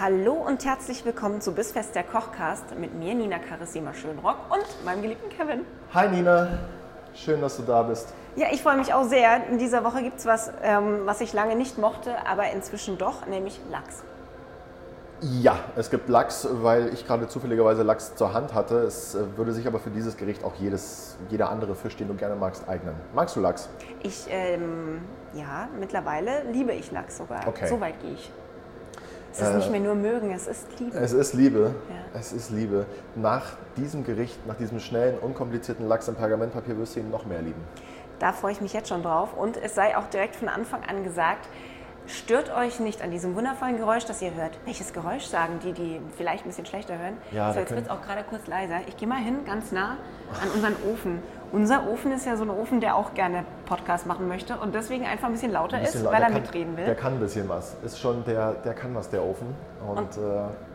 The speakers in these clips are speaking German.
Hallo und herzlich willkommen zu Bissfest der Kochcast mit mir, Nina Carissima Schönrock und meinem geliebten Kevin. Hi Nina, schön, dass du da bist. Ja, ich freue mich auch sehr. In dieser Woche gibt es was, ähm, was ich lange nicht mochte, aber inzwischen doch, nämlich Lachs. Ja, es gibt Lachs, weil ich gerade zufälligerweise Lachs zur Hand hatte. Es äh, würde sich aber für dieses Gericht auch jedes, jeder andere Fisch, den du gerne magst, eignen. Magst du Lachs? Ich, ähm, ja, mittlerweile liebe ich Lachs sogar. Okay. So weit gehe ich. Es ist Äh, nicht mehr nur mögen, es ist Liebe. Es ist Liebe. Ja. Es ist Liebe. Nach diesem Gericht, nach diesem schnellen, unkomplizierten Lachs im Pergamentpapier wirst du ihn noch mehr lieben. Da freue ich mich jetzt schon drauf. Und es sei auch direkt von Anfang an gesagt, stört euch nicht an diesem wundervollen Geräusch, das ihr hört. Welches Geräusch sagen die, die vielleicht ein bisschen schlechter hören? Ja, so, jetzt wird es auch gerade kurz leiser. Ich gehe mal hin, ganz nah an unseren Ofen. Unser Ofen ist ja so ein Ofen, der auch gerne Podcast machen möchte und deswegen einfach ein bisschen lauter Ein bisschen ist, weil er kann, mitreden will. Der kann ein bisschen was. Ist schon der, der kann was, der Ofen. Und, Und- äh,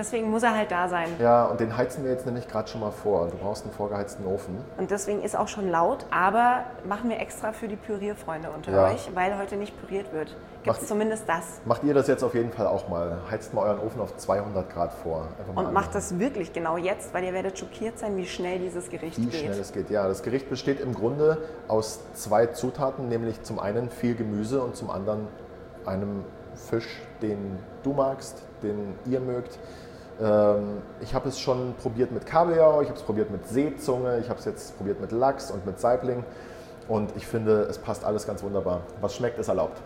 Deswegen muss er halt da sein. ja, und den heizen wir jetzt nämlich gerade schon mal vor. Du brauchst einen vorgeheizten Ofen. Und deswegen ist auch schon laut, aber machen wir extra für die Pürierfreunde unter Ja. euch, weil heute nicht püriert wird. Gibt Macht- es zumindest das. Macht ihr das jetzt auf jeden Fall auch mal. Heizt mal euren Ofen auf 200 Grad vor. Und an- macht das wirklich genau jetzt, weil ihr werdet schockiert sein, wie schnell dieses Gericht Wie geht. schnell es geht. Ja, das Gericht besteht im Grunde aus zwei Zutaten, nämlich zum einen viel Gemüse und zum anderen einem Fisch, den du magst, den ihr mögt. Ähm, ich habe es schon probiert mit Kabeljau, ich habe es probiert mit Seezunge, ich habe es jetzt probiert mit Lachs und mit Saibling. Und ich finde, es passt alles ganz wunderbar. Was schmeckt, ist erlaubt.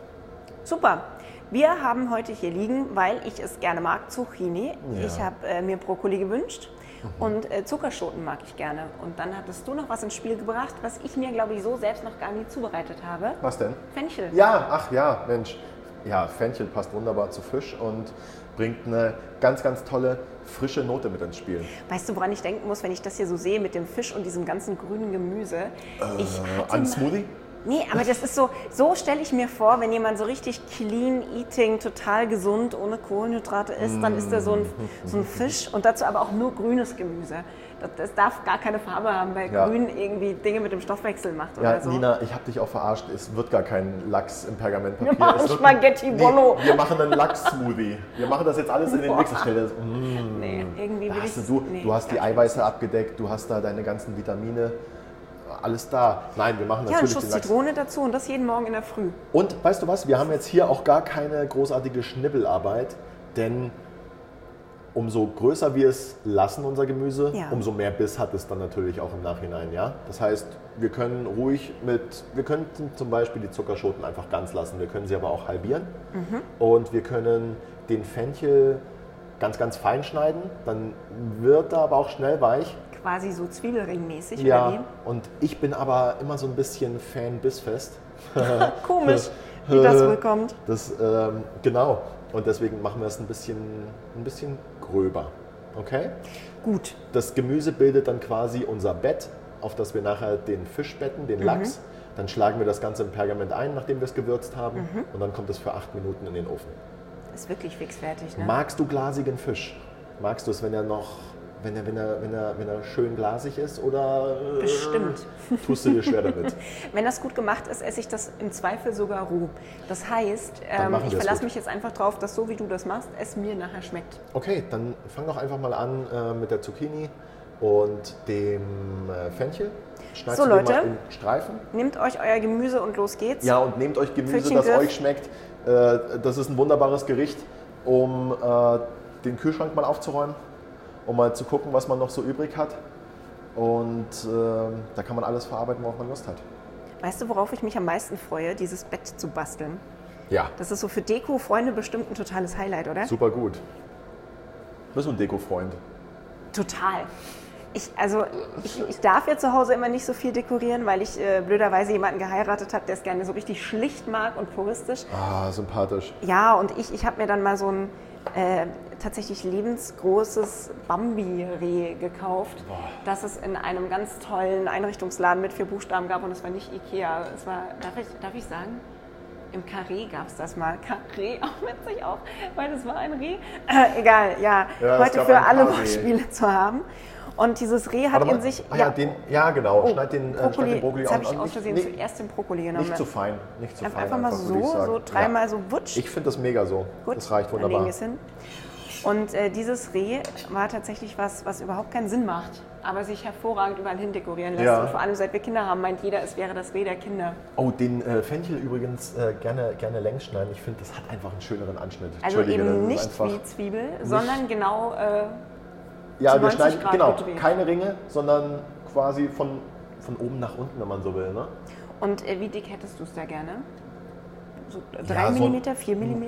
Super. Wir haben heute hier liegen, weil ich es gerne mag, Zucchini. Ja. Mhm. Ich habe äh, mir Brokkoli gewünscht und äh, Zuckerschoten mag ich gerne. Und dann hattest du noch was ins Spiel gebracht, was ich mir, glaube ich, so selbst noch gar nie zubereitet habe. Was denn? Fenchel. Ja, ach ja, Mensch. Ja, Fenchel passt wunderbar zu Fisch und bringt eine ganz, ganz tolle frische Note mit ins Spiel. Weißt du, woran ich denken muss, wenn ich das hier so sehe mit dem Fisch und diesem ganzen grünen Gemüse? hatte An Smoothie? Nee, aber das ist so, so stelle ich mir vor, wenn jemand so richtig clean eating, total gesund, ohne Kohlenhydrate isst, dann ist er so ein, so ein Fisch und dazu aber auch nur grünes Gemüse. Das, darf gar keine Farbe haben, weil Ja. grün irgendwie Dinge mit dem Stoffwechsel macht Ja, oder so. Nina, ich habe dich auch verarscht. Es wird gar kein Lachs im Pergamentpapier. Wir machen Spaghetti Bolo. wir machen einen Lachs-Smoothie. Wir machen das jetzt alles in den Mix. Ich stell das- Mm. nee, irgendwie will ich du, du, nee, du hast die gar nicht. Eiweiße abgedeckt, du hast da deine ganzen Vitamine, alles da. Nein, wir machen Ja, ein natürlich Schuss den Lachs. Zitrone dazu und das jeden Morgen in der Früh. Und weißt du was, wir haben jetzt hier auch gar keine großartige Schnibbelarbeit, denn umso größer wir es lassen, unser Gemüse, Ja. umso mehr Biss hat es dann natürlich auch im Nachhinein. Ja? Das heißt, wir können ruhig mit, wir könnten zum Beispiel die Zuckerschoten einfach ganz lassen, wir können sie aber auch halbieren Mhm. und wir können den Fenchel ganz, ganz fein schneiden, dann wird er aber auch schnell weich. Quasi so Zwiebelringmäßig Ja, und ich bin aber immer so ein bisschen Fan bissfest. Komisch, wie das wohl kommt. Das, ähm, genau. Und deswegen machen wir es ein bisschen, ein bisschen gröber. Okay? Gut. Das Gemüse bildet dann quasi unser Bett, auf das wir nachher den Fisch betten, Mhm. den Lachs. Dann schlagen wir das Ganze im Pergament ein, nachdem wir es gewürzt haben. Mhm. Und dann kommt es für acht Minuten in den Ofen. Ist wirklich fix fertig, ne? Magst du glasigen Fisch? Magst du es, wenn er noch, wenn er, wenn er, wenn er, wenn er schön glasig ist? Oder äh, Bestimmt. tust du dir schwer damit? Wenn das gut gemacht ist, esse ich das im Zweifel sogar roh. Das heißt, ähm, ich verlasse gut. mich jetzt einfach drauf, dass so wie du das machst, es mir nachher schmeckt. Okay, dann fang doch einfach mal an äh, mit der Zucchini und dem äh, Fenchel. Schneidest So, Leute. Streifen. Nehmt euch euer Gemüse und los geht's. Ja, und nehmt euch Gemüse, Pfötchen das Griff. euch schmeckt. Äh, das ist ein wunderbares Gericht, um äh, den Kühlschrank mal aufzuräumen, um mal zu gucken, was man noch so übrig hat. Und äh, da kann man alles verarbeiten, worauf man Lust hat. Weißt du, worauf ich mich am meisten freue, dieses Bett zu basteln? Ja, Das ist so für Deko-Freunde bestimmt ein totales Highlight, oder? super gut. Bist du ein Deko-Freund? Total. Ich, also ich, ich darf ja zu Hause immer nicht so viel dekorieren, weil ich äh, blöderweise jemanden geheiratet habe, der es gerne so richtig schlicht mag und puristisch. Ah, sympathisch. Ja, und ich, ich habe mir dann mal so ein äh, tatsächlich lebensgroßes Bambi-Reh gekauft, das es in einem ganz tollen Einrichtungsladen mit vier Buchstaben gab und es war nicht Ikea. Es war, darf ich, darf ich sagen? Im Carré gab es das mal. Carré, auch witzig auch, weil das war ein Reh. Äh, egal, ja. Ja, es Heute für alle. Wortspiele zu haben. Und dieses Reh hat mal. in sich. Ah, ja, den, ja, genau. Oh, schneid, den, äh, schneid Brokkoli, den Brokkoli Jetzt habe auch ich aus Versehen Nicht- zuerst den Brokkoli genommen. Nicht zu fein. Nicht zu Einfach, fein. einfach mal so, so dreimal Ja. so wutsch. Ich finde das mega so. Gut, das reicht Dann legen wunderbar. wir es hin. Und äh, dieses Reh war tatsächlich was, was überhaupt keinen Sinn macht, aber sich hervorragend überall hin dekorieren lässt. Ja. Und vor allem seit wir Kinder haben, meint jeder, es wäre das Reh der Kinder. Oh, den äh, Fenchel übrigens äh, gerne, gerne längs schneiden. Ich finde, das hat einfach einen schöneren Anschnitt. Also eben nicht wie Zwiebel, sondern genau äh, Ja, wir 90 schneiden, Grad genau, gedreht. keine Ringe, sondern quasi von, von oben nach unten, wenn man so will. Ne? Und äh, wie dick hättest du es da gerne? So Ja, 3 so- mm, 4 mm?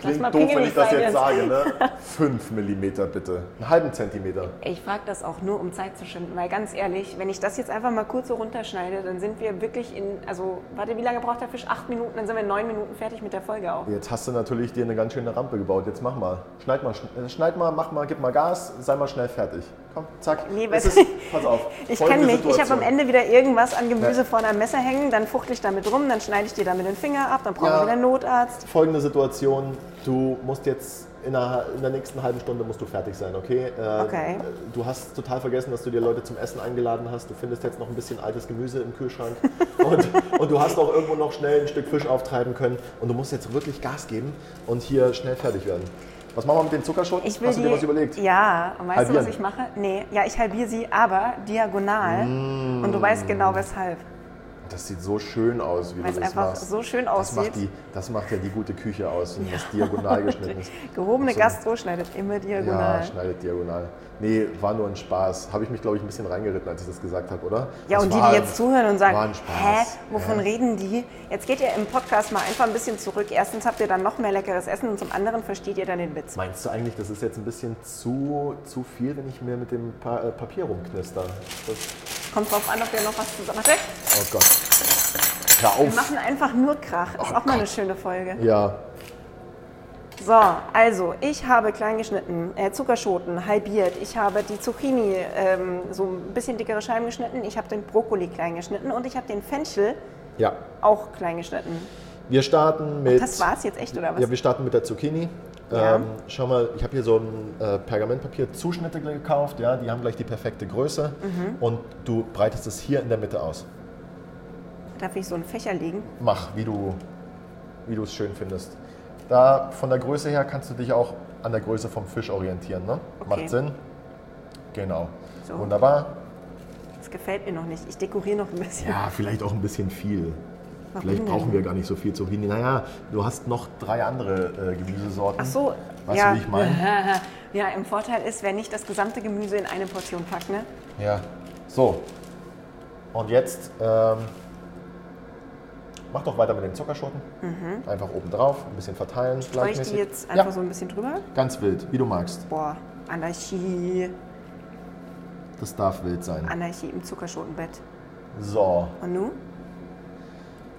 Klingt doof, wenn ich das jetzt sage. Ne? 5 mm bitte. Einen halben Zentimeter. Ich frage das auch nur, um Zeit zu schinden, weil ganz ehrlich, wenn ich das jetzt einfach mal kurz so runterschneide, dann sind wir wirklich in, also warte, wie lange braucht der Fisch? Acht Minuten, dann sind wir in neun Minuten fertig mit der Folge auch. Jetzt hast du natürlich dir eine ganz schöne Rampe gebaut. Jetzt mach mal. Schneid mal, äh, schneid mal, mach mal, gib mal Gas, sei mal schnell fertig. Komm, zack. Nee, Es ist, pass auf. Ich kenne mich, ich habe am Situation. Ende wieder irgendwas an Gemüse Ja. vorne am Messer hängen, dann fuchtel ich damit rum, dann schneide ich dir damit den Finger ab, dann brauchen Ja. wir wieder einen Notarzt. Folgende Situation. Du musst jetzt in der, in der nächsten halben Stunde musst du fertig sein, okay? Äh, Okay. Du hast total vergessen, dass du dir Leute zum Essen eingeladen hast. Du findest jetzt noch ein bisschen altes Gemüse im Kühlschrank. und, und du hast auch irgendwo noch schnell ein Stück Fisch auftreiben können. Und du musst jetzt wirklich Gas geben und hier schnell fertig werden. Was machen wir mit den Zuckerschoten? Ich will hast du die, dir was überlegt? Ja, und weißt Halbieren. du, was ich mache? Nee, ja, ich halbiere sie, aber diagonal. Und du weißt genau weshalb. Das sieht so schön aus, wie Weil du es das einfach machst. so schön das macht, aussieht. die, das macht ja die gute Küche aus, wenn das diagonal geschnitten ist. Gehobene So. Gastro schneidet immer diagonal. Ja, schneidet diagonal. Nee, war nur ein Spaß. Habe ich mich, glaube ich, ein bisschen reingeritten, als ich das gesagt habe, oder? Ja, Das und die, die jetzt zuhören und sagen, hä, wovon Hä? reden die? Jetzt geht ihr im Podcast mal einfach ein bisschen zurück. Erstens habt ihr dann noch mehr leckeres Essen und zum anderen versteht ihr dann den Witz. Meinst du eigentlich, das ist jetzt ein bisschen zu, zu viel, wenn ich mir mit dem pa äh, Papier rumknister? Das, Kommt drauf an, ob ihr noch was zusammen... Warte, oh Gott. Hör wir auf. machen einfach nur Krach. Ist Oh auch mal eine Gott. schöne Folge. Ja, So, also ich habe klein geschnitten, äh, Zuckerschoten halbiert, ich habe die Zucchini ähm, so ein bisschen dickere Scheiben geschnitten, ich habe den Brokkoli klein geschnitten und ich habe den Fenchel ja. auch klein geschnitten. Wir starten mit. Das war's jetzt echt, oder was? Ja, wir starten mit der Zucchini. Ja. Ähm, schau mal, ich habe hier so ein äh, Pergamentpapier Zuschnitte gekauft. Ja, die haben gleich die perfekte Größe. Mhm. Und du breitest es hier in der Mitte aus. Darf ich so einen Fächer legen? Mach, wie du wie du es schön findest. Da von der Größe her kannst du dich auch an der Größe vom Fisch orientieren. Ne? Okay. Macht Sinn. Genau. So. Wunderbar. Das gefällt mir noch nicht. Ich dekoriere noch ein bisschen. Ja, vielleicht auch ein bisschen viel. Warum Vielleicht denn? brauchen wir gar nicht so viel Zucchini. Naja, du hast noch drei andere äh, Gemüsesorten. Ach so, Weißt ja. du, wie ich meine? Ja, im Vorteil ist, wer nicht das gesamte Gemüse in eine Portion packt, ne? Ja. So. Und jetzt ähm, mach doch weiter mit den Zuckerschoten. Einfach oben drauf, ein bisschen verteilen. Mhm. Soll ich die jetzt einfach ja, so ein bisschen drüber? ganz wild, wie du magst. Boah, Anarchie. Das darf wild sein. Anarchie im Zuckerschotenbett. So, Und nun?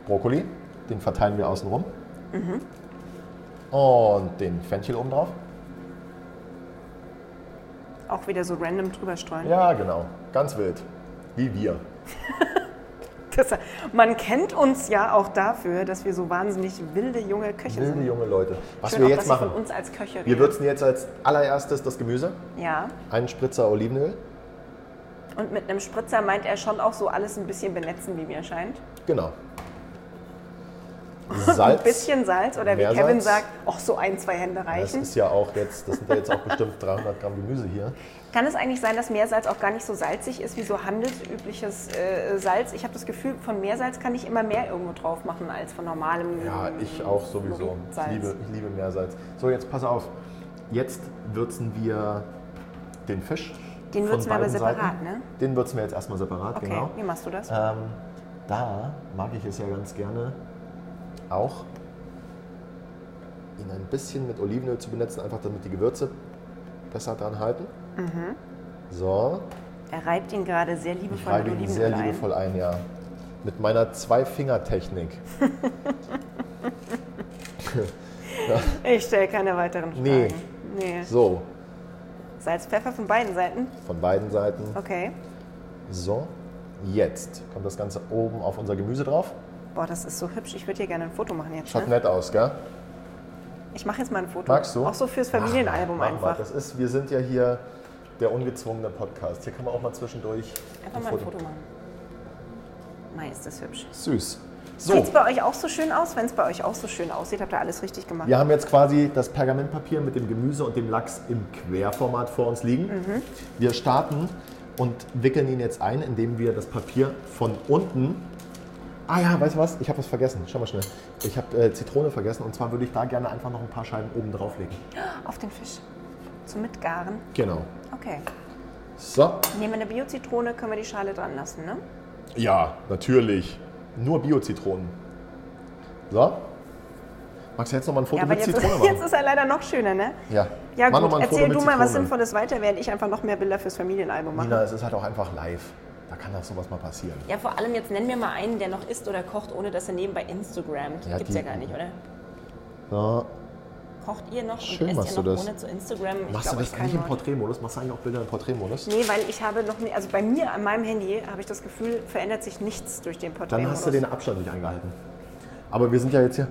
Brokkoli, den verteilen wir außen rum. Mhm. Und den Fenchel oben drauf. Auch wieder so random drüber streuen. Ja, genau. Ganz wild. Wie wir. Das, man kennt uns ja auch dafür, dass wir so wahnsinnig wilde junge Köche Wilde sind. junge Leute. Was Schön wir auch, jetzt machen, von uns als Köche wir würzen jetzt als allererstes das Gemüse. Ja. Einen Spritzer Olivenöl. Und mit einem Spritzer meint er schon auch so alles ein bisschen benetzen, wie mir scheint. Genau. Salz. Ein bisschen Salz oder wie. Kevin sagt, auch so ein, zwei Hände Das reichen. ist ja auch jetzt, das sind ja jetzt auch bestimmt 300 Gramm Gemüse hier. Kann es eigentlich sein, dass Meersalz auch gar nicht so salzig ist wie so handelsübliches äh, Salz? Ich habe das Gefühl, von Meersalz kann ich immer mehr irgendwo drauf machen als von normalem Ja, ich auch sowieso. Ich Salz. liebe, ich liebe Meersalz. So, jetzt pass auf. Jetzt würzen wir den Fisch. Den würzen wir aber separat, Seiten. ne? Den würzen wir jetzt erstmal separat, Okay, genau. wie machst du das? Ähm, da mag ich es ja ganz gerne auch, ihn ein bisschen mit Olivenöl zu benetzen, einfach damit die Gewürze besser dran halten. Mhm. So, Er reibt ihn gerade sehr ich liebevoll reibe mit ihn Olivenöl sehr ein. liebevoll ein, ja. Mit meiner Zwei-Finger-Technik. Ich stelle keine weiteren Fragen. Nee. Nee. So, Salz, Pfeffer von beiden Seiten? von beiden Seiten. Okay. So, jetzt kommt das Ganze oben auf unser Gemüse drauf. Boah, das ist so hübsch. Ich würde hier gerne ein Foto machen jetzt. Schaut Ne? nett aus, gell? Ich mache jetzt mal ein Foto. Magst du? Auch so fürs Familienalbum mal. einfach. Das ist, wir sind ja hier der ungezwungene Podcast. Hier kann man auch mal zwischendurch Einfach mal ein Foto machen. Mei, ist das hübsch. Süß. Sieht So, es bei euch auch so schön aus? Wenn es bei euch auch so schön aussieht, habt ihr alles richtig gemacht. wir haben jetzt quasi das Pergamentpapier mit dem Gemüse und dem Lachs im Querformat vor uns liegen. Mhm. Wir starten und wickeln ihn jetzt ein, indem wir das Papier von unten. Ah ja, weißt du was? Ich habe was vergessen. Schau mal schnell. Ich habe äh, Zitrone vergessen und zwar würde ich da gerne einfach noch ein paar Scheiben oben drauflegen. Auf den Fisch. Zum Mitgaren. Genau. Okay. So. Nehmen wir eine Bio-Zitrone, können wir die Schale dran lassen, ne? Ja, natürlich. Nur Bio-Zitronen. So. Magst du jetzt noch mal ein Foto Ja, aber mit jetzt, Zitrone ist- machen? jetzt ist er leider noch schöner, ne? ja. Ja Mach gut, mal ein Foto erzähl du mal was. Sinnvolles weiter, während ich einfach noch mehr Bilder fürs Familienalbum mache. Nina, es ist halt auch einfach live. Da kann doch sowas mal passieren. Ja, vor allem jetzt nenn mir mal einen, der noch isst oder kocht, ohne dass er nebenbei Instagrammt. Ja, Gibt's die- ja gar nicht, oder? So. Kocht ihr noch Schön und esst ihr du noch das. ohne zu Instagram? Ich Machst du glaub, das ich eigentlich kann im. Porträtmodus? Machst du eigentlich auch Bilder im Porträtmodus? Nee, weil ich habe noch nie, also bei mir an meinem Handy habe ich das Gefühl, verändert sich nichts durch den Porträt. Dann hast du den Abstand nicht eingehalten. Aber wir sind ja jetzt hier.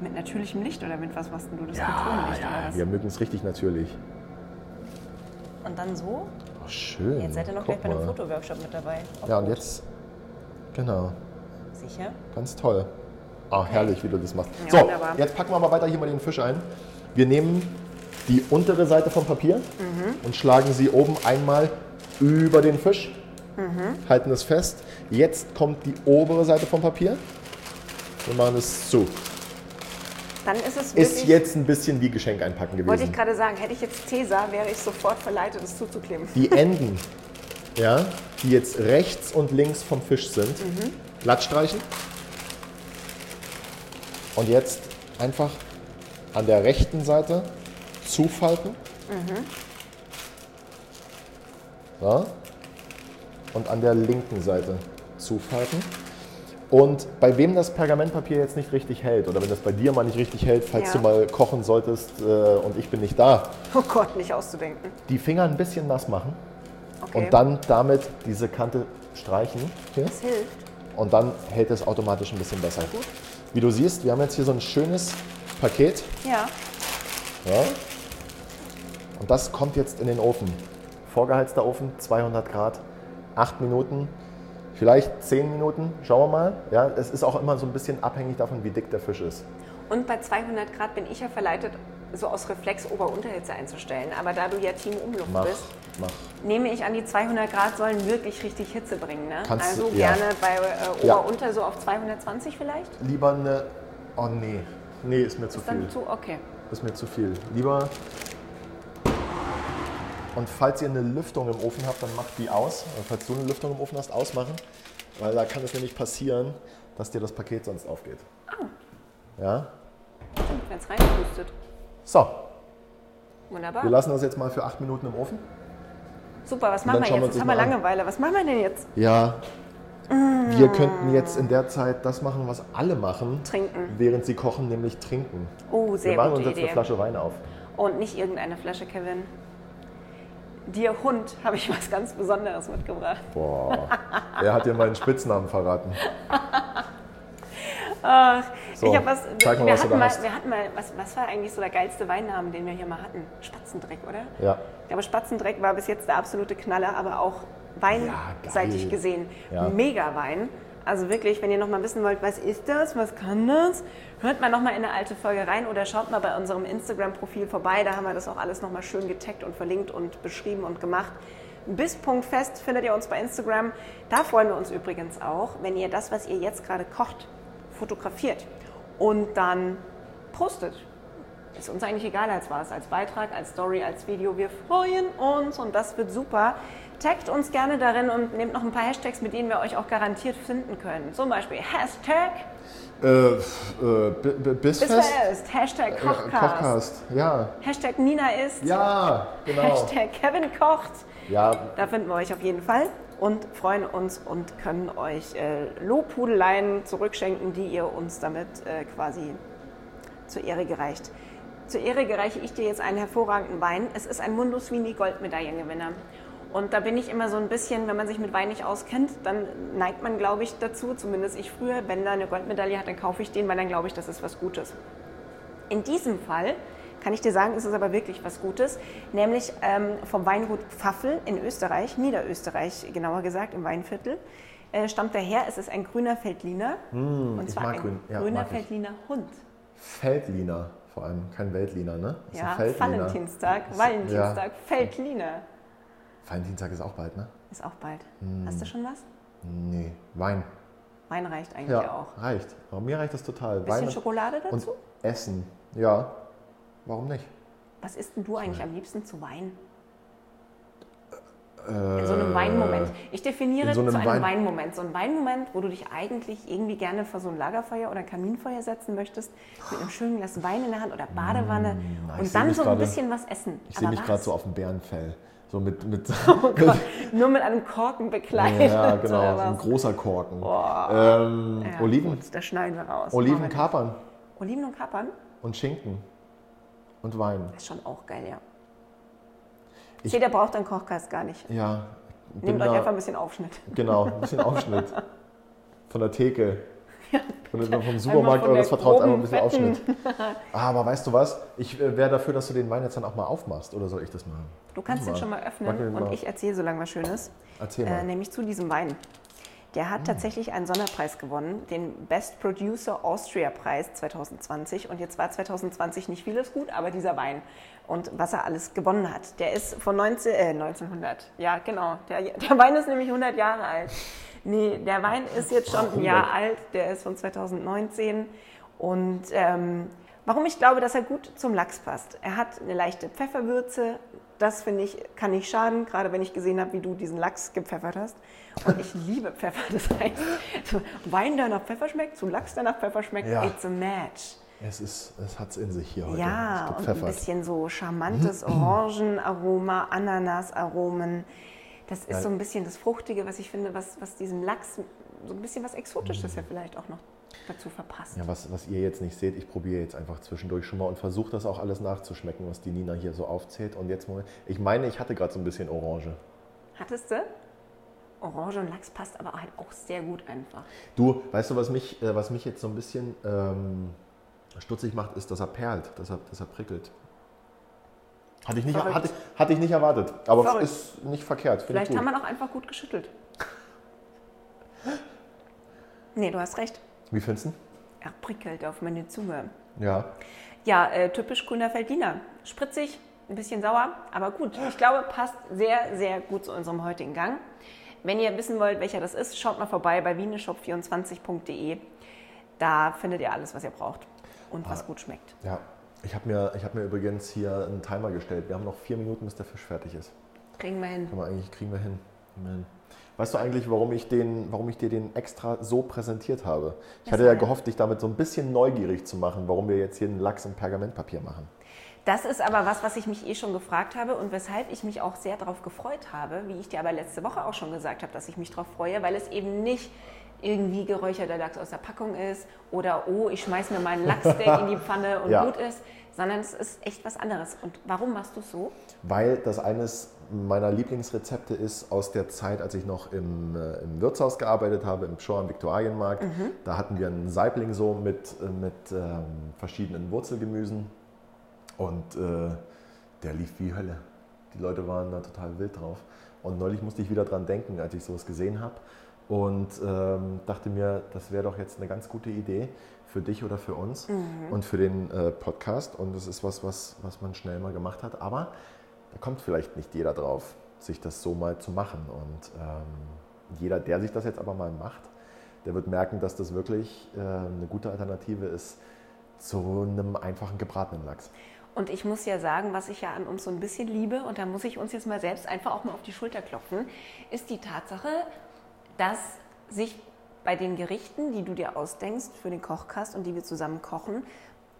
Mit natürlichem Licht oder mit was machst denn du das? Ja, oder ja, was? wir mögen es richtig natürlich. Und dann so? Schön. Jetzt seid ihr noch Guck gleich bei einem mal. Fotoworkshop mit dabei. Auf Ja, und Rot. jetzt. Genau. Sicher? Ganz toll. Ah, herrlich, wie du das machst. Ja, so, wunderbar. jetzt packen wir mal weiter hier mal den Fisch ein. Wir nehmen die untere Seite vom Papier Mhm. und schlagen sie oben einmal über den Fisch, Mhm. halten es fest. Jetzt kommt die obere Seite vom Papier. Wir machen es zu. Dann ist es wirklich. Ist jetzt ein bisschen wie Geschenk einpacken wollte ich gewesen. gerade sagen, hätte ich jetzt Cäsar, wäre ich sofort verleitet, es zuzukleben. Die Enden, ja, die jetzt rechts und links vom Fisch sind, Mhm. glatt streichen. Und jetzt einfach an der rechten Seite zufalten. Mhm. So. Und an der linken Seite zufalten. Und bei wem das Pergamentpapier jetzt nicht richtig hält oder wenn das bei dir mal nicht richtig hält, falls Ja. du mal kochen solltest äh, und ich bin nicht da, Oh Gott, nicht auszudenken. die Finger ein bisschen nass machen Okay. und dann damit diese Kante streichen. Hier. Das hilft. Und dann hält es automatisch ein bisschen besser. Wie du siehst, wir haben jetzt hier so ein schönes Paket. Ja. Ja. Und das kommt jetzt in den Ofen. Vorgeheizter Ofen, 200 Grad, 8 Minuten, vielleicht 10 Minuten, schauen wir mal. Ja, es ist auch immer so ein bisschen abhängig davon, wie dick der Fisch ist. Und bei 200 Grad bin ich ja verleitet, so aus Reflex Ober-Unterhitze einzustellen. Aber da du ja Team Umluft Mach, bist, mach. nehme ich an, die 200 Grad sollen wirklich richtig Hitze bringen. Ne? Kannst also du- ja. gerne bei äh, Ja. Ober-Unter so auf 220 vielleicht? Lieber eine. Oh nee. Nee, ist mir zu viel. Zu, okay. Ist mir zu viel. Lieber. Und falls ihr eine Lüftung im Ofen habt, dann macht die aus. Und falls du eine Lüftung im Ofen hast, ausmachen. Weil da kann es nämlich passieren, dass dir das Paket sonst aufgeht. Ja? Wenn es reinpustet. So, Wunderbar. wir lassen das jetzt mal für acht Minuten im Ofen. Super, was machen wir wir jetzt? Jetzt haben wir. Langeweile. Was machen wir denn jetzt? Ja. Wir könnten jetzt in der Zeit das machen, was alle machen, Trinken. während sie kochen, nämlich trinken. Oh, Wir sehr machen uns jetzt eine Idee. Flasche Wein auf. Und nicht irgendeine Flasche, Kevin. Dir Hund habe ich was ganz Besonderes mitgebracht. Boah, er hat dir meinen Spitznamen verraten. Ach, So, ich habe was. zeig mal, wir, was du hatten da mal, hast. wir hatten mal, was, was war eigentlich so der geilste Weinname, den wir hier mal hatten? Spatzendreck, oder? Ja. Aber Spatzendreck war bis jetzt der absolute Knaller, aber auch weinseitig geil. gesehen. Ja. Mega Wein. Also wirklich, wenn ihr noch mal wissen wollt, was ist das, was kann das, hört mal noch mal in eine alte Folge rein oder schaut mal bei unserem Instagram-Profil vorbei. Da haben wir das auch alles noch mal schön getaggt und verlinkt und beschrieben und gemacht. Bis Punkt fest findet ihr uns bei Instagram. Da freuen wir uns übrigens auch, wenn ihr das, was ihr jetzt gerade kocht, fotografiert und dann postet. Ist uns eigentlich egal als was, als Beitrag, als Story, als Video. Wir freuen uns und das wird super. Taggt uns gerne darin und nehmt noch ein paar Hashtags, mit denen wir euch auch garantiert finden können. Zum Beispiel Hashtag Äh, äh, Bissfest? Bisfest, Hashtag Äh, Kochcast, Kochcast, ja. Hashtag Nina isst, Ja, genau. Hashtag Kevin kocht. Ja, Da finden wir euch auf jeden Fall und freuen uns und können euch äh, Lobhudeleien zurückschenken, die ihr uns damit äh, quasi zur Ehre gereicht. Zur Ehre gereiche ich dir jetzt einen hervorragenden Wein. Es ist ein Mundus Vini Goldmedaillengewinner. Und da bin ich immer so ein bisschen, wenn man sich mit Wein nicht auskennt, dann neigt man, glaube ich, dazu, zumindest ich früher, wenn da eine Goldmedaille hat, dann kaufe ich den, weil dann glaube ich, das ist was Gutes. In diesem Fall kann ich dir sagen, ist es aber wirklich was Gutes, nämlich ähm, vom Weingut Pfaffel in Österreich, Niederösterreich genauer gesagt, im Weinviertel, äh, stammt daher. Es ist ein grüner Feldliner. Mm, und zwar ein grün. Ja, grüner. Feldliner Hund. Feldliner vor allem, kein Weltliner, ne? Das Ja. Valentinstag, Valentinstag, Feldliner. Valentinstag ist auch bald, ne? Ist auch bald. Hm. Hast du schon was? Nee, Wein. Wein reicht eigentlich Ja, auch. reicht. Aber mir reicht das total. Bisschen Wein Schokolade und dazu? Essen. Ja, warum nicht? Was isst denn du eigentlich am liebsten zu Wein? Äh, In so einem Weinmoment. Ich definiere in so einem zu einem Wein- Weinmoment. So ein Weinmoment, wo du dich eigentlich irgendwie gerne vor so ein Lagerfeuer oder ein Kaminfeuer setzen möchtest, mit einem schönen Glas Wein in der Hand oder Badewanne Mm, ich und dann so ein bisschen was essen. Ich sehe mich gerade so auf dem Bärenfell. So mit. mit Oh Gott, nur mit einem Korken bekleidet. ja, genau. So ein großer Korken. Ähm, Ja, Oliven, Gut, das schneiden wir raus. Oliven wir kapern. Oliven und Kapern? und Schinken und Wein. Das ist schon auch geil, ja. Ich- Seht, der braucht einen Kochkast gar nicht. Ja. Nehmt euch da- einfach ein bisschen Aufschnitt. Genau, ein bisschen Aufschnitt. Von der Theke. Von der, vom Supermarkt Einmal von eures der Vertrauens einmal ein bisschen Aufschnitt. Ah, Aber weißt du was? Ich äh, wäre dafür, dass du den Wein jetzt dann auch mal aufmachst. Oder soll ich das machen? Du kannst Mach ihn schon mal öffnen den und mal. ich erzähle so lange was Schönes. Erzähl Äh, mal. nämlich zu diesem Wein. Der Hm. hat tatsächlich einen Sonderpreis gewonnen, den Best Producer Austria Preis 2020. Und jetzt war 2020 nicht vieles gut, aber dieser Wein und was er alles gewonnen hat. Der ist von 19, äh, 1900. Ja, genau. Der, der Wein ist nämlich 100 Jahre alt. Nee, der Wein ist jetzt schon ein Jahr alt. Der ist von 2019. Und ähm, warum ich glaube, dass er gut zum Lachs passt. Er hat eine leichte Pfefferwürze. Das finde ich, kann nicht schaden, gerade wenn ich gesehen habe, wie du diesen Lachs gepfeffert hast. Und ich liebe Pfeffer. Das heißt, Wein, der nach Pfeffer schmeckt, zu Lachs, der nach Pfeffer schmeckt, Ja. it's a match. Es, ist, es hat es in sich hier heute. Ja, und ein bisschen so charmantes Orangenaroma, Ananasaromen. Das ist so ein bisschen das Fruchtige, was ich finde, was, was diesem Lachs so ein bisschen was Exotisches ja vielleicht auch noch dazu verpasst. Ja, was, was ihr jetzt nicht seht, ich probiere jetzt einfach zwischendurch schon mal und versuche das auch alles nachzuschmecken, was die Nina hier so aufzählt. Und jetzt mal, ich meine, ich hatte gerade so ein bisschen Orange. Hattest du? Orange und Lachs passt aber halt auch sehr gut einfach. Du, weißt du, was mich, äh, was mich jetzt so ein bisschen ähm, stutzig macht, ist, dass er perlt, dass er, dass er prickelt. Hatte ich, nicht, Verrückt. hatte, hatte ich nicht erwartet, aber Verrückt. ist nicht verkehrt. Vielleicht haben wir auch einfach gut geschüttelt. Nee, du hast recht. Wie findest du? Er prickelt auf meine Zunge. Ja. Ja, äh, typisch grüner Feldiner. Spritzig, ein bisschen sauer, aber gut. Ich glaube, passt sehr, sehr gut zu unserem heutigen Gang. Wenn ihr wissen wollt, welcher das ist, schaut mal vorbei bei wieneshop24.de. Da findet ihr alles, was ihr braucht und was gut schmeckt. Ja. Ich habe mir, ich hab mir übrigens hier einen Timer gestellt. Wir haben noch vier Minuten, bis der Fisch fertig ist. Kriegen wir hin. Kann man eigentlich, kriegen wir hin. Wir hin. Weißt du eigentlich, warum ich, den, warum ich dir den extra so präsentiert habe? Ich Das hatte ja gehofft, dich damit so ein bisschen neugierig zu machen, warum wir jetzt hier einen Lachs in Pergamentpapier machen. Das ist aber was, was ich mich eh schon gefragt habe und weshalb ich mich auch sehr darauf gefreut habe, wie ich dir aber letzte Woche auch schon gesagt habe, dass ich mich darauf freue, weil es eben nicht irgendwie geräucherter Lachs aus der Packung ist oder oh, ich schmeiß mir meinen Lachssteak in die Pfanne und Ja. gut ist, sondern es ist echt was anderes. Und warum machst du es so? Weil das eines meiner Lieblingsrezepte ist aus der Zeit, als ich noch im, äh, im Wirtshaus gearbeitet habe, im Pschorr am Viktualienmarkt. Da hatten wir einen Saibling so mit, äh, mit ähm, verschiedenen Wurzelgemüsen und äh, der lief wie Hölle. Die Leute waren da total wild drauf. Und neulich musste ich wieder dran denken, als ich sowas gesehen habe und ähm, dachte mir, das wäre doch jetzt eine ganz gute Idee für dich oder für uns und für den äh, Podcast. Und das ist was, was, was man schnell mal gemacht hat. Aber da kommt vielleicht nicht jeder drauf, sich das so mal zu machen. Und ähm, jeder, der sich das jetzt aber mal macht, der wird merken, dass das wirklich äh, eine gute Alternative ist zu einem einfachen gebratenen Lachs. Und ich muss ja sagen, was ich ja an uns so ein bisschen liebe, und da muss ich uns jetzt mal selbst einfach auch mal auf die Schulter klopfen, ist die Tatsache, dass sich bei den Gerichten, die du dir ausdenkst für den Kochkast und die wir zusammen kochen,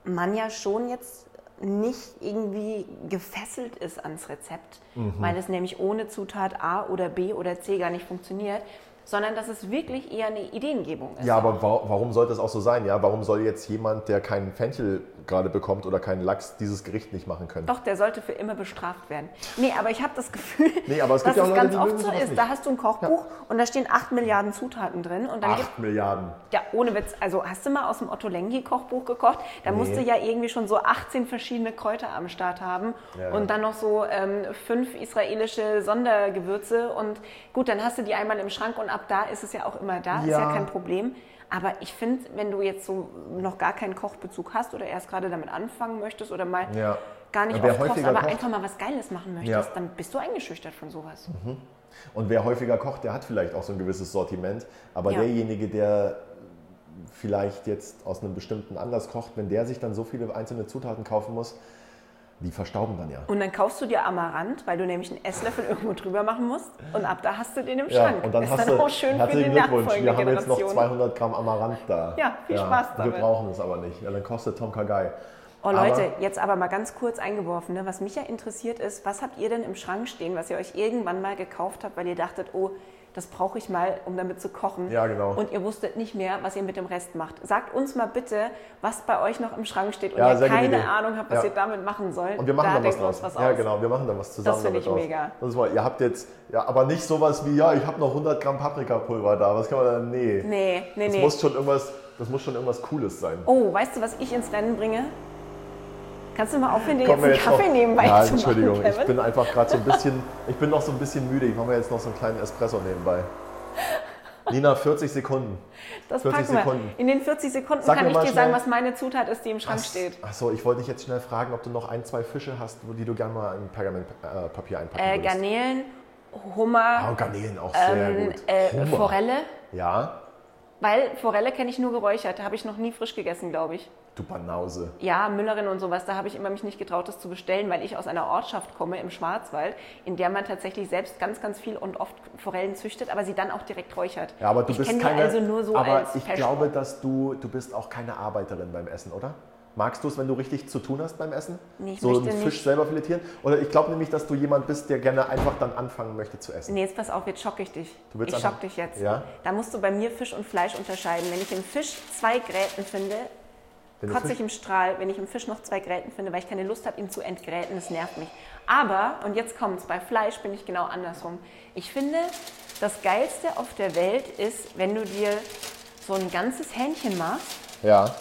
man ja schon jetzt nicht irgendwie gefesselt ist ans Rezept, weil es nämlich ohne Zutat A oder B oder C gar nicht funktioniert, sondern dass es wirklich eher eine Ideengebung ist. Ja, aber wa warum sollte das auch so sein? Ja, warum soll jetzt jemand, der keinen Fenchel gerade bekommt oder keinen Lachs, dieses Gericht nicht machen können? Doch, der sollte für immer bestraft werden. Nee, aber ich habe das Gefühl, Nee, aber es gibt dass ja es ganz oft so ist. Da hast du ein Kochbuch und da stehen 8 Milliarden Zutaten drin und dann gibt Acht Milliarden. Ja, ohne Witz. Also hast du mal aus dem Otto Lengi Kochbuch gekocht? Da musst du ja irgendwie schon so 18 verschiedene Kräuter am Start haben Ja, ja. und dann noch so ähm, fünf israelische Sondergewürze und gut, dann hast du die einmal im Schrank und ab da ist es ja auch immer da, ist ja Ja. kein Problem. Aber ich finde, wenn du jetzt so noch gar keinen Kochbezug hast oder erst gerade damit anfangen möchtest oder mal Ja. gar nicht Wer oft kochst, aber kocht- einfach mal was Geiles machen möchtest, Ja. dann bist du eingeschüchtert von sowas. Und wer häufiger kocht, der hat vielleicht auch so ein gewisses Sortiment. Aber Ja. derjenige, der vielleicht jetzt aus einem bestimmten Anlass kocht, wenn der sich dann so viele einzelne Zutaten kaufen muss, die verstauben dann ja. Und dann kaufst du dir Amaranth, weil du nämlich einen Esslöffel irgendwo drüber machen musst und ab da hast du den im Ja, Schrank. und dann ist hast dann du, auch schön für die Glückwunsch, wir haben jetzt noch Generation. 200 Gramm Amaranth da. Ja, viel Spaß Wir damit. brauchen es aber nicht. Ja, dann kostet Tom Kagai. Oh Leute, Aber- jetzt aber mal ganz kurz eingeworfen. Ne? Was mich ja interessiert ist, was habt ihr denn im Schrank stehen, was ihr euch irgendwann mal gekauft habt, weil ihr dachtet, oh, das brauche ich mal, um damit zu kochen. Ja, genau. Und ihr wusstet nicht mehr, was ihr mit dem Rest macht. Sagt uns mal bitte, was bei euch noch im Schrank steht und Ja, ihr keine Idee. Ahnung habt, was Ja. ihr damit machen sollt. Und wir machen da dann was draus. was ja, aus. genau, wir machen dann was zusammen. Das finde ich draus. mega. Das ist mal, ihr habt jetzt, ja, aber nicht sowas wie, ja, ich habe noch 100 Gramm Paprikapulver da. Was kann man da? Nee. Nee, nee, Das nee. muss schon irgendwas, das muss schon irgendwas Cooles sein. Oh, weißt du, was ich ins Rennen bringe? Kannst du mal aufhören, dir jetzt einen wir Kaffee nebenbei ja, zu Entschuldigung, machen, ich bin einfach gerade so ein bisschen, ich bin noch so ein bisschen müde. Ich mache mir jetzt noch so einen kleinen Espresso nebenbei. Nina, 40 Sekunden. Das 40 packen wir. Sekunden. In den 40 Sekunden Sag kann ich dir sagen, schnell- was meine Zutat ist, die im Schrank Ach- steht. Achso, ich wollte dich jetzt schnell fragen, ob du noch ein, zwei Fische hast, die du gerne mal in Pergamentpapier einpacken Äh, würdest. Garnelen, Hummer, Oh, Garnelen auch sehr ähm, gut. äh. Forelle. Ja, Weil Forelle kenne ich nur geräuchert, habe ich noch nie frisch gegessen, glaube ich. Du Banause. Ja, Müllerin und sowas, da habe ich immer mich nicht getraut, das zu bestellen, weil ich aus einer Ortschaft komme im Schwarzwald, in der man tatsächlich selbst ganz, ganz viel und oft Forellen züchtet, aber sie dann auch direkt räuchert. Ja, aber du ich bist keine. also nur so aber ich Feschbar. glaube, dass du, du bist auch keine Arbeiterin beim Essen, oder? Magst du es, wenn du richtig zu tun hast beim Essen? Nee, ich so einen Fisch nicht. selber filetieren? Oder ich glaube nämlich, dass du jemand bist, der gerne einfach dann anfangen möchte zu essen. Nee, jetzt pass auf, jetzt schocke ich dich. Du willst ich schock dich jetzt. Ja? Da musst du bei mir Fisch und Fleisch unterscheiden. Wenn ich im Fisch zwei Gräten finde, Wenn kotze ich im Strahl, wenn ich im Fisch noch zwei Gräten finde, weil ich keine Lust habe, ihn zu entgräten. Das nervt mich. Aber, und jetzt kommt's, bei Fleisch bin ich genau andersrum. Ich finde, das Geilste auf der Welt ist, wenn du dir so ein ganzes Hähnchen machst. Ja.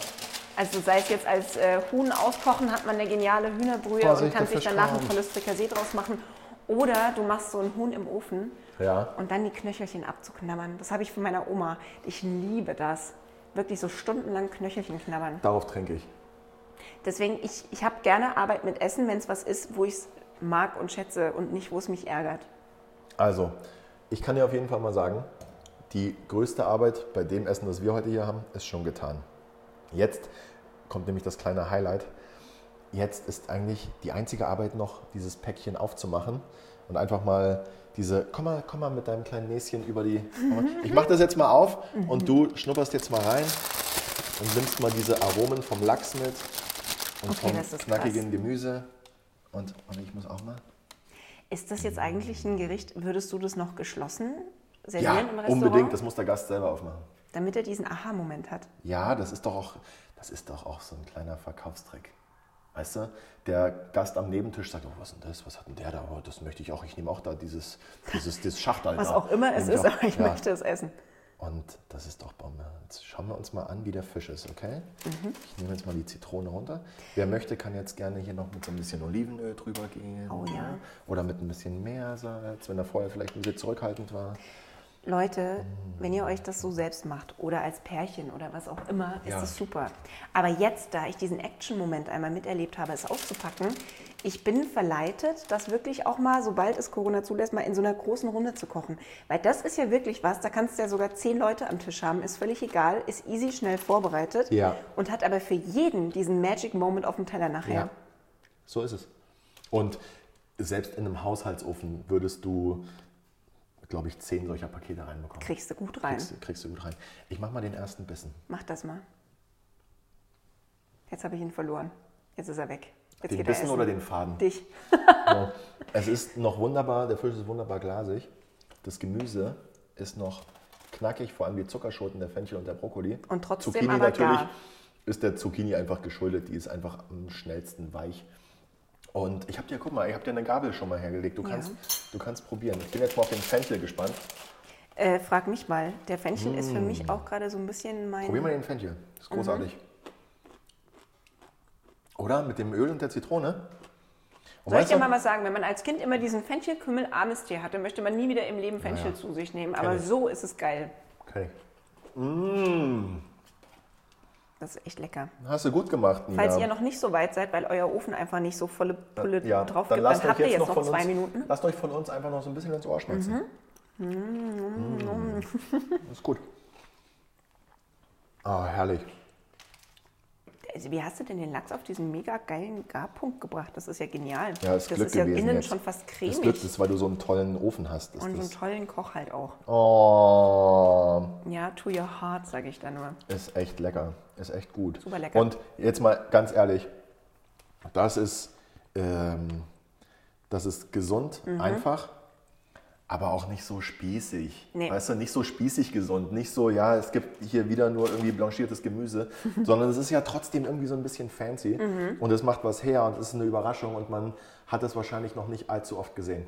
Also sei es jetzt als äh, Huhn auskochen, hat man eine geniale Hühnerbrühe Vorsicht, und kann sich danach ein tolles Frikassee draus machen. Oder du machst so ein Huhn im Ofen Ja. und dann die Knöchelchen abzuknabbern. Das habe ich von meiner Oma. Ich liebe das. Wirklich so stundenlang Knöchelchen knabbern. Darauf trinke ich. Deswegen, ich, ich habe gerne Arbeit mit Essen, wenn es was ist, wo ich es mag und schätze und nicht, wo es mich ärgert. Also, ich kann dir auf jeden Fall mal sagen, die größte Arbeit bei dem Essen, das wir heute hier haben, ist schon getan. Jetzt kommt nämlich das kleine Highlight. Jetzt ist eigentlich die einzige Arbeit noch, dieses Päckchen aufzumachen und einfach mal diese, komm mal, komm mal mit deinem kleinen Näschen über die. Ich mache das jetzt mal auf und du schnupperst jetzt mal rein und nimmst mal diese Aromen vom Lachs mit und Okay, vom knackigen Gemüse. Und, und ich muss auch mal. Ist das jetzt eigentlich ein Gericht, würdest du das noch geschlossen Ja, servieren im Restaurant? unbedingt, das muss der Gast selber aufmachen. damit er diesen Aha-Moment hat. Ja, das ist doch auch, das ist doch auch so ein kleiner Verkaufstrick. Weißt du, der Gast am Nebentisch sagt, oh, was ist denn das? Was hat denn der da? Oh, das möchte ich auch. Ich nehme auch da dieses, dieses, dieses Schachtel. Was da. auch immer es ist, auch. aber ich ja. möchte es essen. Und das ist doch Bombe. Jetzt schauen wir uns mal an, wie der Fisch ist, okay? Mhm. Ich nehme jetzt mal die Zitrone runter. Wer möchte, kann jetzt gerne hier noch mit so ein bisschen Olivenöl drüber gehen. Oh ja. Oder mit ein bisschen Meersalz, wenn er vorher vielleicht ein bisschen zurückhaltend war. Leute, wenn ihr euch das so selbst macht oder als Pärchen oder was auch immer, ist Ja. das super. Aber jetzt, da ich diesen Action-Moment einmal miterlebt habe, es auszupacken, ich bin verleitet, das wirklich auch mal, sobald es Corona zulässt, mal in so einer großen Runde zu kochen. Weil das ist ja wirklich was, da kannst du ja sogar zehn Leute am Tisch haben, ist völlig egal, ist easy, schnell vorbereitet Ja. und hat aber für jeden diesen Magic Moment auf dem Teller nachher. Ja, so ist es. Und selbst in einem Haushaltsofen würdest du, glaube ich, zehn solcher Pakete reinbekommen. Kriegst du gut rein. Kriegst, kriegst du gut rein. Ich mache mal den ersten Bissen. Mach das mal. Jetzt habe ich ihn verloren. Jetzt ist er weg. Jetzt Den Bissen oder den Faden? Dich. So. Es ist noch wunderbar, der Fisch ist wunderbar glasig. Das Gemüse ist noch knackig, vor allem die Zuckerschoten, der Fenchel und der Brokkoli. Und trotzdem Zucchini aber natürlich gar. ist der Zucchini einfach geschuldet. Die ist einfach am schnellsten weich. Und ich habe dir, guck mal, ich habe dir eine Gabel schon mal hergelegt. Du kannst, du kannst probieren. Ich bin jetzt mal auf den Fenchel gespannt. Äh, frag mich mal, der Fenchel ist für mich auch gerade so ein bisschen mein. Mm. Probier mal den Fenchel. Mhm. ist großartig. Oder? Mit dem Öl und der Zitrone. Und Soll ich dir mal was sagen? Wenn man als Kind immer diesen Fenchelkümmel-Abenstee hatte, möchte man nie wieder im Leben Fenchel ja. zu sich nehmen. Aber so ist es geil. Okay. Mm, Das ist echt lecker. hast du gut gemacht, Nina. Falls ihr noch nicht so weit seid, weil euer Ofen einfach nicht so volle Pulle ja, drauf dann gibt, dann habt euch ihr jetzt noch noch zwei uns, Minuten. Lasst euch von uns einfach noch so ein bisschen ins Ohr schmatzen. Mhm. Mm. Ist gut. Ah, herrlich. Also, wie hast du denn den Lachs auf diesen mega geilen Garpunkt gebracht? Das ist ja genial. Ja, ist das Glück ist ja innen jetzt. schon fast Das cremig. Glück ist, weil du so einen tollen Ofen hast. Ist und so einen das. tollen Koch halt auch. Oh, Ja, to your heart, sage ich da nur. ist echt lecker. Ist echt gut. Super lecker. Und jetzt mal ganz ehrlich, das ist, ähm, das ist gesund, Mhm. einfach, aber auch nicht so spießig. Nee. Weißt du, nicht so spießig gesund. Nicht so, ja, es gibt hier wieder nur irgendwie blanchiertes Gemüse, sondern es ist ja trotzdem irgendwie so ein bisschen fancy Mhm. und es macht was her und es ist eine Überraschung und man hat es wahrscheinlich noch nicht allzu oft gesehen.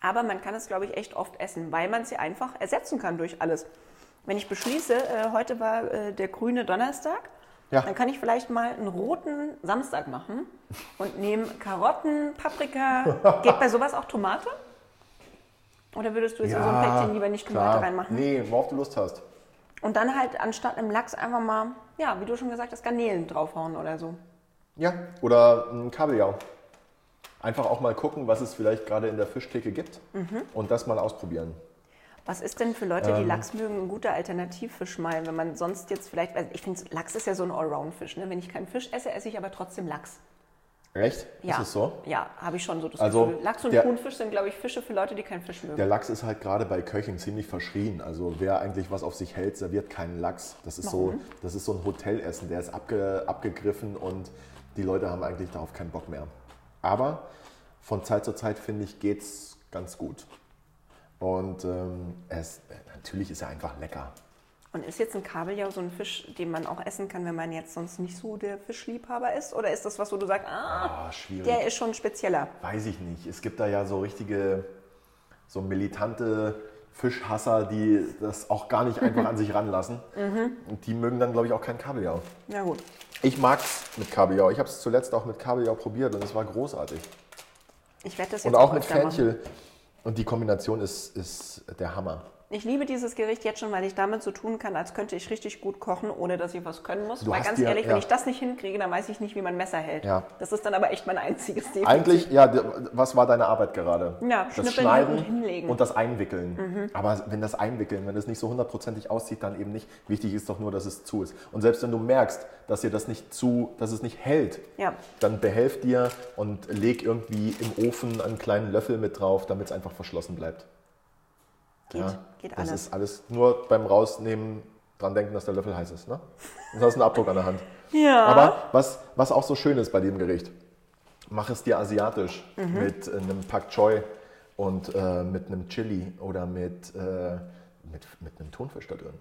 Aber man kann es, glaube ich, echt oft essen, weil man sie einfach ersetzen kann durch alles. Wenn ich beschließe, äh, heute war äh, der grüne Donnerstag, Ja. dann kann ich vielleicht mal einen roten Samstag machen und nehme Karotten, Paprika. Geht bei sowas auch Tomate? Oder würdest du jetzt in so ein Päckchen lieber nicht Tomate reinmachen? Nee, worauf du Lust hast. Und dann halt anstatt im Lachs einfach mal, ja, wie du schon gesagt hast, Garnelen draufhauen oder so. Ja, oder ein Kabeljau. Einfach auch mal gucken, was es vielleicht gerade in der Fischtheke gibt Mhm. und das mal ausprobieren. Was ist denn für Leute, Ähm. die Lachs mögen, ein guter Alternativfisch mal, wenn man sonst jetzt vielleicht, also ich finde, Lachs ist ja so ein Allround-Fisch. Ne? Wenn ich keinen Fisch esse, esse ich aber trotzdem Lachs. Echt? Ja, Ist es so? Ja, habe ich schon so das Also, Gefühl. Lachs und der- Thunfisch sind, glaube ich, Fische für Leute, die keinen Fisch mögen. Der Lachs ist halt gerade bei Köchen ziemlich verschrien. Also wer eigentlich was auf sich hält, serviert keinen Lachs. Das ist, so, das ist so ein Hotelessen, der ist abge, abgegriffen und die Leute haben eigentlich darauf keinen Bock mehr. Aber von Zeit zu Zeit, finde ich, geht es ganz gut. Und ähm, es, natürlich ist er einfach lecker. Und ist jetzt ein Kabeljau so ein Fisch, den man auch essen kann, wenn man jetzt sonst nicht so der Fischliebhaber ist? Oder ist das was, wo du sagst, ah, Ah, der ist schon spezieller? Weiß ich nicht. Es gibt da ja so richtige, so militante Fischhasser, die das auch gar nicht einfach an sich ranlassen. Und die mögen dann, glaube ich, auch kein Kabeljau. Ja gut. Ich mag's mit Kabeljau. Ich habe es zuletzt auch mit Kabeljau probiert und es war großartig. Ich werde das jetzt Und auch mit öfter machen. Fenchel. Und die Kombination ist, ist der Hammer. Ich liebe dieses Gericht jetzt schon, weil ich damit so tun kann, als könnte ich richtig gut kochen, ohne dass ich was können muss. Du weil ganz dir- ehrlich, ja. wenn ich das nicht hinkriege, dann weiß ich nicht, wie man Messer hält. Ja. Das ist dann aber echt mein einziges Defizit. Eigentlich, ja, was war deine Arbeit gerade? Ja, das schnippeln Schneiden und hinlegen. und das Einwickeln. Aber wenn das Einwickeln, wenn es nicht so hundertprozentig aussieht, dann eben nicht. Wichtig ist doch nur, dass es zu ist. Und selbst wenn du merkst, dass dir das nicht zu, dass es nicht hält, Ja. dann behelf dir und leg irgendwie im Ofen einen kleinen Löffel mit drauf, damit es einfach verschlossen bleibt. Geht, Ja, geht das alles. ist alles nur beim Rausnehmen dran denken, dass der Löffel heiß ist. Ne? Und hast einen Abdruck an der Hand. Ja. Aber was, was auch so schön ist bei dem Gericht, mach es dir asiatisch Mhm. mit äh, einem Pak Choi und äh, mit einem Chili oder mit, äh, mit, mit einem Thunfisch da drin.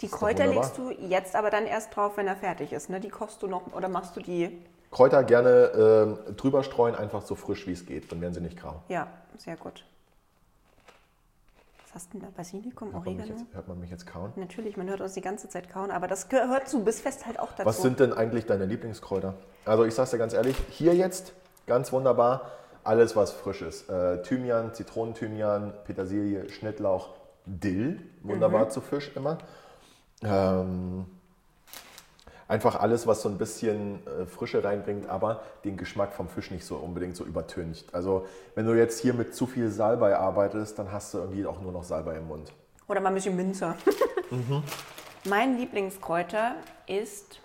Die Kräuter legst du jetzt aber dann erst drauf, wenn er fertig ist. Ne? Die kochst du noch oder machst du die? Kräuter gerne äh, drüber streuen, einfach so frisch wie es geht, dann werden sie nicht grau. Ja, sehr gut. Was denn da? Basilikum, Hört man, Oregano? jetzt, hört man mich jetzt kauen? Natürlich, man hört uns die ganze Zeit kauen, aber das gehört zu Bissfest halt auch dazu. Was sind denn eigentlich deine Lieblingskräuter? Also ich sag's dir ganz ehrlich, hier jetzt ganz wunderbar, alles was frisch ist. Äh, Thymian, Zitronenthymian, Petersilie, Schnittlauch, Dill, wunderbar Mhm. zu Fisch immer. Ähm, einfach alles, was so ein bisschen äh, Frische reinbringt, aber den Geschmack vom Fisch nicht so unbedingt so übertüncht. Also wenn du jetzt hier mit zu viel Salbei arbeitest, dann hast du irgendwie auch nur noch Salbei im Mund. Oder mal ein bisschen Minzer. Mhm. Mein Lieblingskräuter ist,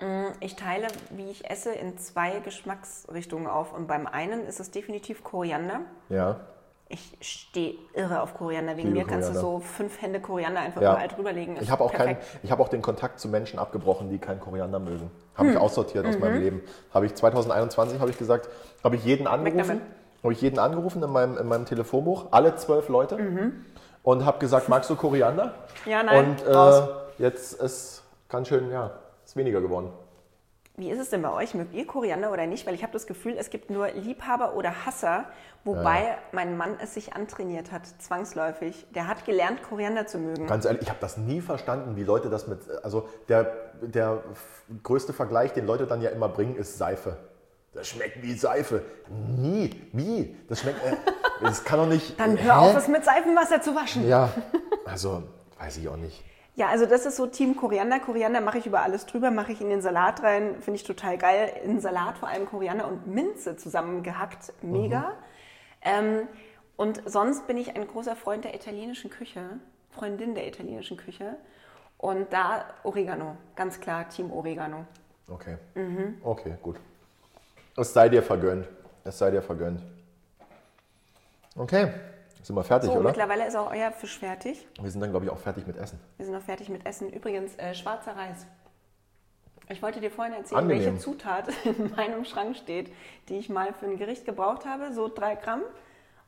mm, ich teile, wie ich esse, in zwei Geschmacksrichtungen auf. Und beim einen ist es definitiv Koriander. Ja. Ich stehe irre auf Koriander. Wegen Liebe mir kannst du so fünf Hände Koriander einfach Ja. überall drüberlegen. Ich habe auch, kein, perfekt. ich hab auch den Kontakt zu Menschen abgebrochen, die kein Koriander mögen. Habe Hm. ich aussortiert aus Mhm. meinem Leben. Habe ich 2021, habe ich gesagt, habe ich jeden angerufen habe ich jeden angerufen in meinem, in meinem Telefonbuch, alle zwölf Leute, und habe gesagt, magst du Koriander? Ja, nein, Und äh, jetzt ist ganz schön, ja, ist weniger geworden. Wie ist es denn bei euch? Mögt ihr Koriander oder nicht? Weil ich habe das Gefühl, es gibt nur Liebhaber oder Hasser, wobei mein Mann es sich antrainiert hat, zwangsläufig. Der hat gelernt, Koriander zu mögen. Ganz ehrlich, ich habe das nie verstanden, wie Leute das mit. Also der, der größte Vergleich, den Leute dann ja immer bringen, ist Seife. Das schmeckt wie Seife. Nie. Wie? Das schmeckt. Äh, das kann doch nicht. Dann hör Hä? auf, es mit Seifenwasser zu waschen. Ja, also weiß ich auch nicht. Ja, also das ist so Team Koriander. Koriander mache ich über alles drüber, mache ich in den Salat rein, finde ich total geil. In Salat vor allem Koriander und Minze zusammengehackt, mega. Ähm, und sonst bin ich ein großer Freund der italienischen Küche, Freundin der italienischen Küche. Und da Oregano, ganz klar Team Oregano. Okay. Mhm. Okay, gut. Es sei dir vergönnt. Es sei dir vergönnt. Okay. Sind wir fertig, So, oder? mittlerweile ist auch euer Fisch fertig. Wir sind dann, glaube ich, auch fertig mit Essen. Wir sind noch fertig mit Essen. Übrigens, äh, schwarzer Reis. Ich wollte dir vorhin erzählen, Angenehm. welche Zutat in meinem Schrank steht, die ich mal für ein Gericht gebraucht habe, so drei Gramm,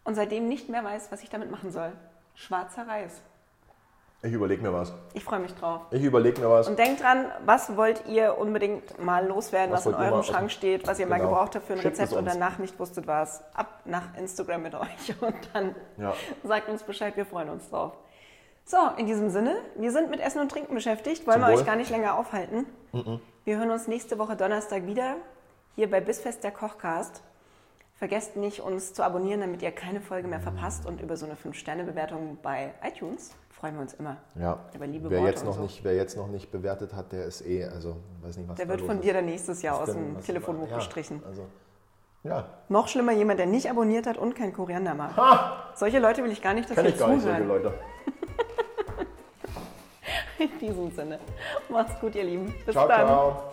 und seitdem nicht mehr weiß, was ich damit machen soll. Schwarzer Reis. Ich überlege mir was. Ich freue mich drauf. Ich überlege mir was. Und denkt dran, was wollt ihr unbedingt mal loswerden, Was was, in eurem mal- Schrank steht, was ihr mal Genau. gebraucht habt für ein Schickt Rezept und danach nicht wusstet, was. Ab nach Instagram mit euch und dann Ja. sagt uns Bescheid, wir freuen uns drauf. So, in diesem Sinne, wir sind mit Essen und Trinken beschäftigt, wollen Zum wir euch Wohl. gar nicht länger aufhalten. Wir hören uns nächste Woche Donnerstag wieder, hier bei Bissfest der Kochcast. Vergesst nicht, uns zu abonnieren, damit ihr keine Folge mehr verpasst und über so eine 5-Sterne-Bewertung bei iTunes freuen wir uns immer. Ja. Über liebe wer, Worte jetzt noch so. nicht, wer jetzt noch nicht bewertet hat, der ist eh, also weiß nicht, was Der wird von ist. dir dann nächstes Jahr aus dem Telefonbuch ja, gestrichen. Also, ja, Noch schlimmer, jemand, der nicht abonniert hat und kein Koriander mag. Solche Leute will ich gar nicht, dass kenne wir ich gar nicht solche. Leute. In diesem Sinne. Macht's gut, ihr Lieben. Bis Ciao, dann. ciao.